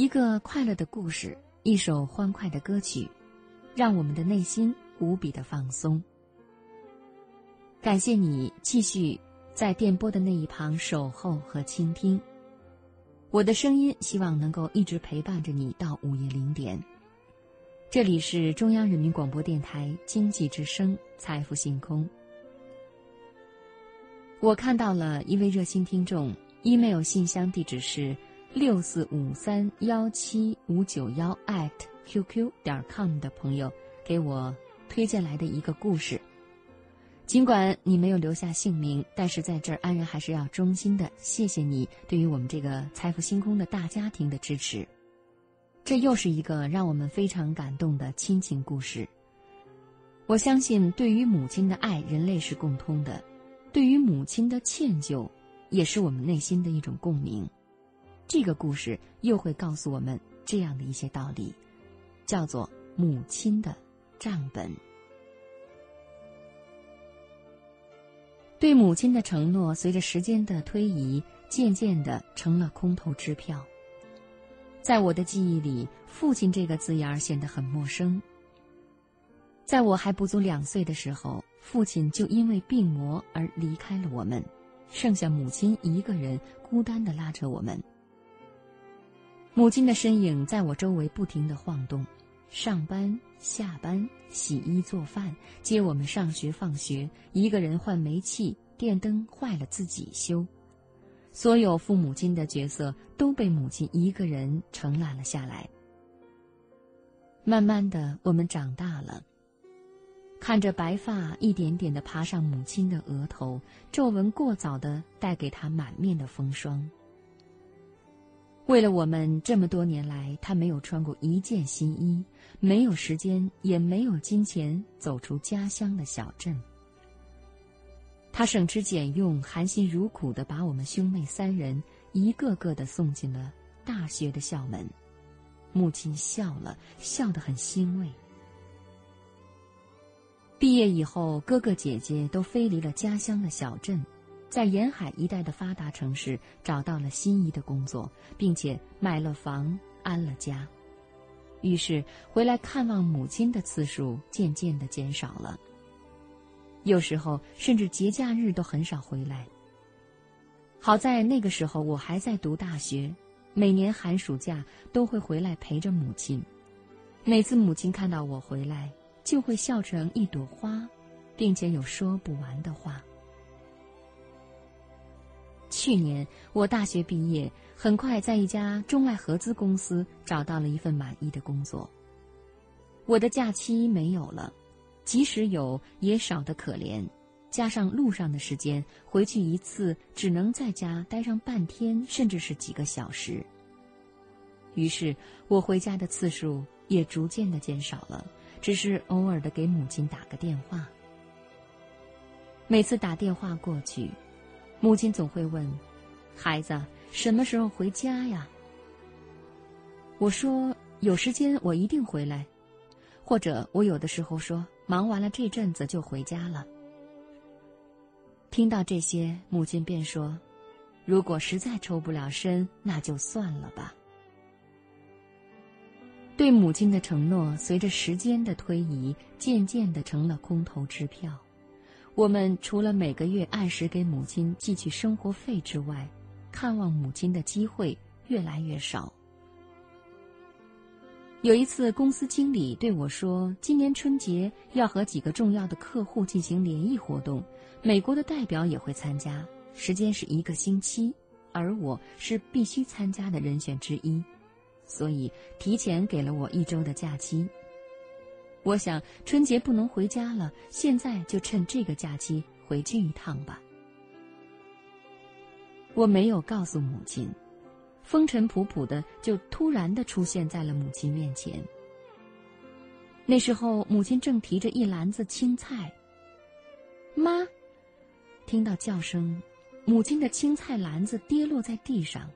一个快乐的故事，一首欢快的歌曲，让我们的内心无比的放松。感谢你继续在电波的那一旁守候和倾听。我的声音希望能够一直陪伴着你到午夜零点。这里是中央人民广播电台经济之声《财富星空》。我看到了一位热心听众，email 信箱地址是六四五三幺七五九幺 @qq 点 com 的朋友给我推荐来的一个故事。尽管你没有留下姓名，但是在这儿，安然还是要衷心的谢谢你对于我们这个财富星空的大家庭的支持。这又是一个让我们非常感动的亲情故事。我相信，对于母亲的爱，人类是共通的；对于母亲的歉疚，也是我们内心的一种共鸣。这个故事又会告诉我们这样的一些道理，叫做母亲的账本。对母亲的承诺，随着时间的推移，渐渐的成了空头支票。在我的记忆里，“父亲”这个字眼儿显得很陌生。在我还不足两岁的时候，父亲就因为病魔而离开了我们，剩下母亲一个人孤单的拉扯我们。母亲的身影在我周围不停的晃动，上班、下班、洗衣做饭、接我们上学放学，一个人换煤气，电灯坏了自己修。所有父母亲的角色都被母亲一个人承揽了下来。慢慢的，我们长大了，看着白发一点点的爬上母亲的额头，皱纹过早的带给她满面的风霜。为了我们这么多年来，他没有穿过一件新衣，没有时间，也没有金钱走出家乡的小镇。他省吃俭用、含辛茹苦的把我们兄妹三人一个个的送进了大学的校门，母亲笑了笑得很欣慰。毕业以后，哥哥姐姐都飞离了家乡的小镇，在沿海一带的发达城市找到了心仪的工作，并且买了房、安了家，于是回来看望母亲的次数渐渐的减少了。有时候甚至节假日都很少回来。好在那个时候我还在读大学，每年寒暑假都会回来陪着母亲。每次母亲看到我回来，就会笑成一朵花，并且有说不完的话。去年我大学毕业，很快在一家中外合资公司找到了一份满意的工作。我的假期没有了。即使有，也少得可怜。加上路上的时间，回去一次只能在家待上半天，甚至是几个小时。于是我回家的次数也逐渐的减少了，只是偶尔的给母亲打个电话。每次打电话过去，母亲总会问：“孩子，什么时候回家呀？”我说：“有时间我一定回来。”或者我有的时候说。忙完了这阵子就回家了。听到这些，母亲便说：“如果实在抽不了身，那就算了吧。”对母亲的承诺，随着时间的推移，渐渐的成了空头支票。我们除了每个月按时给母亲寄去生活费之外，看望母亲的机会越来越少。有一次，公司经理对我说：“今年春节要和几个重要的客户进行联谊活动，美国的代表也会参加，时间是一个星期，而我是必须参加的人选之一，所以提前给了我一周的假期。我想春节不能回家了，现在就趁这个假期回去一趟吧。”我没有告诉母亲。风尘仆仆的，就突然的出现在了母亲面前。那时候，母亲正提着一篮子青菜。妈，听到叫声，母亲的青菜篮子跌落在地上。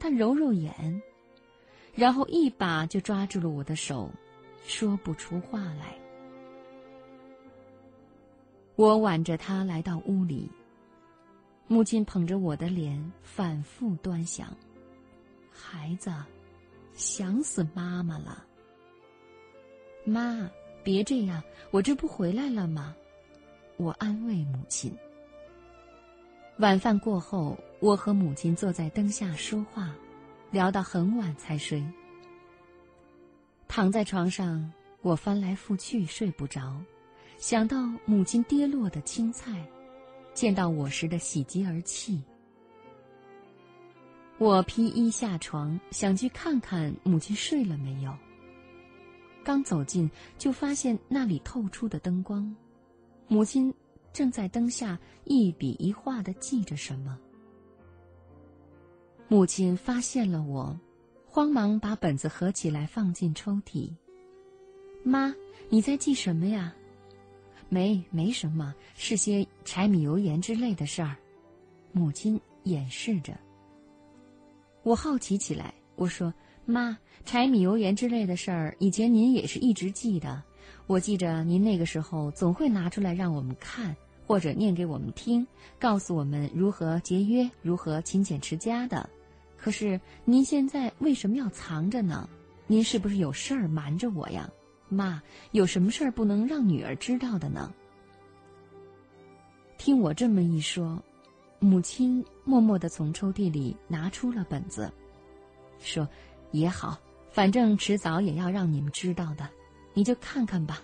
她揉揉眼，然后一把就抓住了我的手，说不出话来。我挽着她来到屋里。母亲捧着我的脸，反复端详：“孩子，想死妈妈了。妈，别这样，我这不回来了吗？我安慰母亲。晚饭过后，我和母亲坐在灯下说话，聊到很晚才睡。躺在床上，我翻来覆去睡不着，想到母亲跌落的青菜，见到我时的喜极而泣。我披衣下床，想去看看母亲睡了没有。刚走近，就发现那里透出的灯光，母亲。正在灯下一笔一画的记着什么。母亲发现了我，慌忙把本子合起来放进抽屉。妈，你在记什么呀？没，没什么，是些柴米油盐之类的事儿。母亲掩饰着。我好奇起来，我说：“妈，柴米油盐之类的事儿，以前您也是一直记的。”我记着，您那个时候总会拿出来让我们看，或者念给我们听，告诉我们如何节约、如何勤俭持家的。可是您现在为什么要藏着呢？您是不是有事儿瞒着我呀？妈，有什么事儿不能让女儿知道的呢？听我这么一说，母亲默默的从抽屉里拿出了本子，说：“也好，反正迟早也要让你们知道的。”你就看看吧。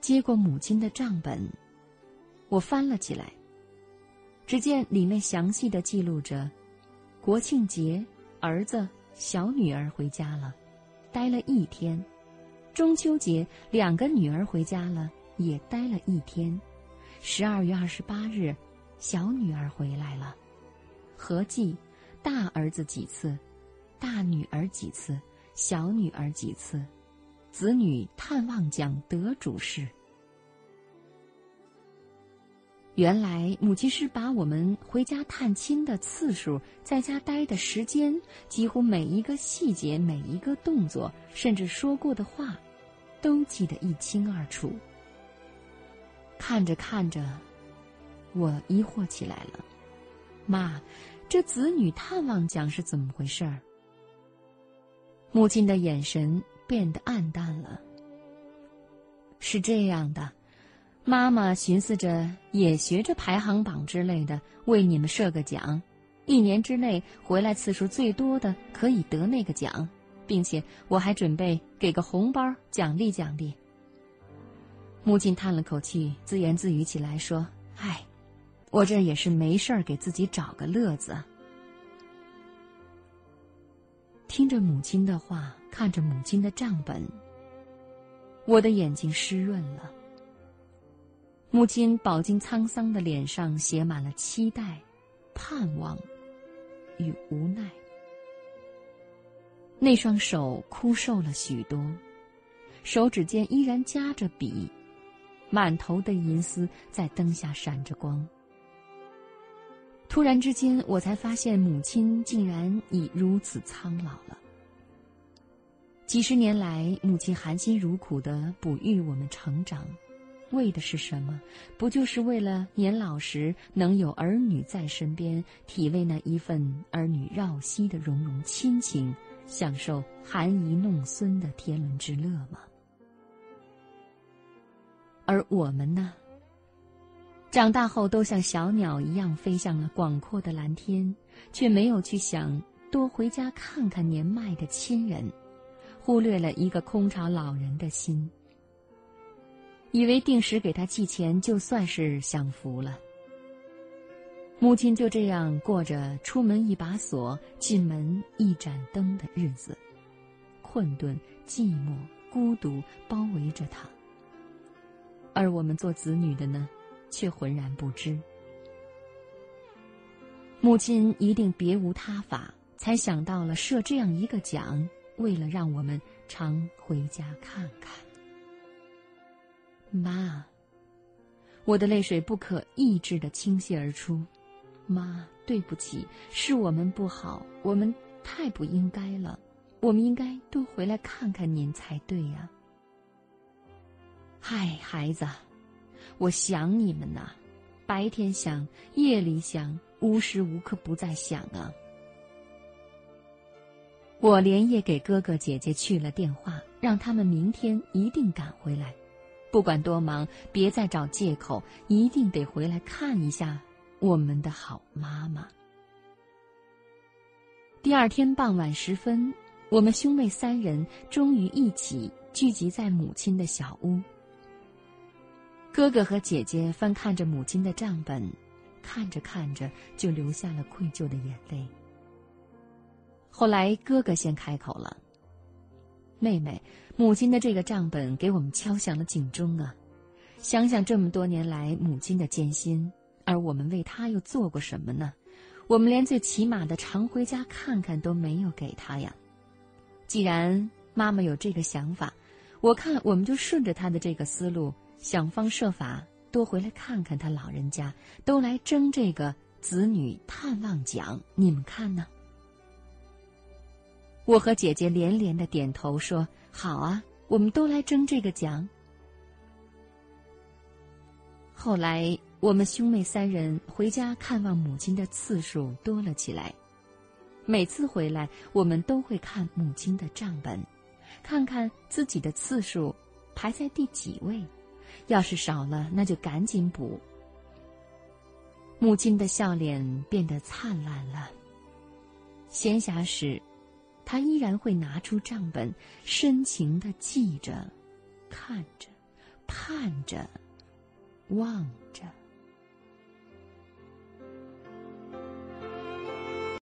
接过母亲的账本，我翻了起来。只见里面详细的记录着：国庆节，儿子、小女儿回家了，待了一天；中秋节，两个女儿回家了，也待了一天；十二月二十八日，小女儿回来了。合计，大儿子几次，大女儿几次。小女儿几次，子女探望奖得主是。原来母亲是把我们回家探亲的次数，在家待的时间，几乎每一个细节、每一个动作，甚至说过的话，都记得一清二楚。看着看着，我疑惑起来了：“妈，这子女探望奖是怎么回事儿？”母亲的眼神变得暗淡了。是这样的，妈妈寻思着也学着排行榜之类的，为你们设个奖，一年之内回来次数最多的可以得那个奖，并且我还准备给个红包奖励奖励。母亲叹了口气，自言自语起来说：“唉，我这也是没事儿给自己找个乐子。”听着母亲的话，看着母亲的账本，我的眼睛湿润了。母亲饱经沧桑的脸上写满了期待、盼望与无奈。那双手枯瘦了许多，手指间依然夹着笔，满头的银丝在灯下闪着光。突然之间，我才发现母亲竟然已如此苍老了。几十年来，母亲含辛茹苦的哺育我们成长，为的是什么？不就是为了年老时能有儿女在身边，体味那一份儿女绕膝的融融亲情，享受含饴弄孙的天伦之乐吗？而我们呢？长大后，都像小鸟一样飞向了广阔的蓝天，却没有去想多回家看看年迈的亲人，忽略了一个空巢老人的心，以为定时给他寄钱就算是享福了。母亲就这样过着出门一把锁，进门一盏灯的日子，困顿、寂寞、孤独包围着他。而我们做子女的呢？却浑然不知，母亲一定别无他法，才想到了设这样一个奖，为了让我们常回家看看。妈，我的泪水不可抑制的倾泻而出。妈，对不起，是我们不好，我们太不应该了，我们应该多回来看看您才对呀。嗨，孩子。我想你们呐，白天想，夜里想，无时无刻不在想啊。我连夜给哥哥姐姐去了电话，让他们明天一定赶回来，不管多忙，别再找借口，一定得回来看一下我们的好妈妈。第二天傍晚时分，我们兄妹三人终于一起聚集在母亲的小屋。哥哥和姐姐翻看着母亲的账本，看着看着就流下了愧疚的眼泪。后来哥哥先开口了：“妹妹，母亲的这个账本给我们敲响了警钟啊！想想这么多年来母亲的艰辛，而我们为她又做过什么呢？”我们连最起码的常回家看看都没有给她呀。既然妈妈有这个想法，我看我们就顺着她的这个思路，想方设法多回来看看她老人家，都来争这个子女探望奖。你们看呢？我和姐姐连连的点头说：“好啊，我们都来争这个奖。”后来。我们兄妹三人回家看望母亲的次数多了起来，每次回来，我们都会看母亲的账本，看看自己的次数排在第几位，要是少了，那就赶紧补。母亲的笑脸变得灿烂了。闲暇时，他依然会拿出账本，深情的记着，看着，盼着，望。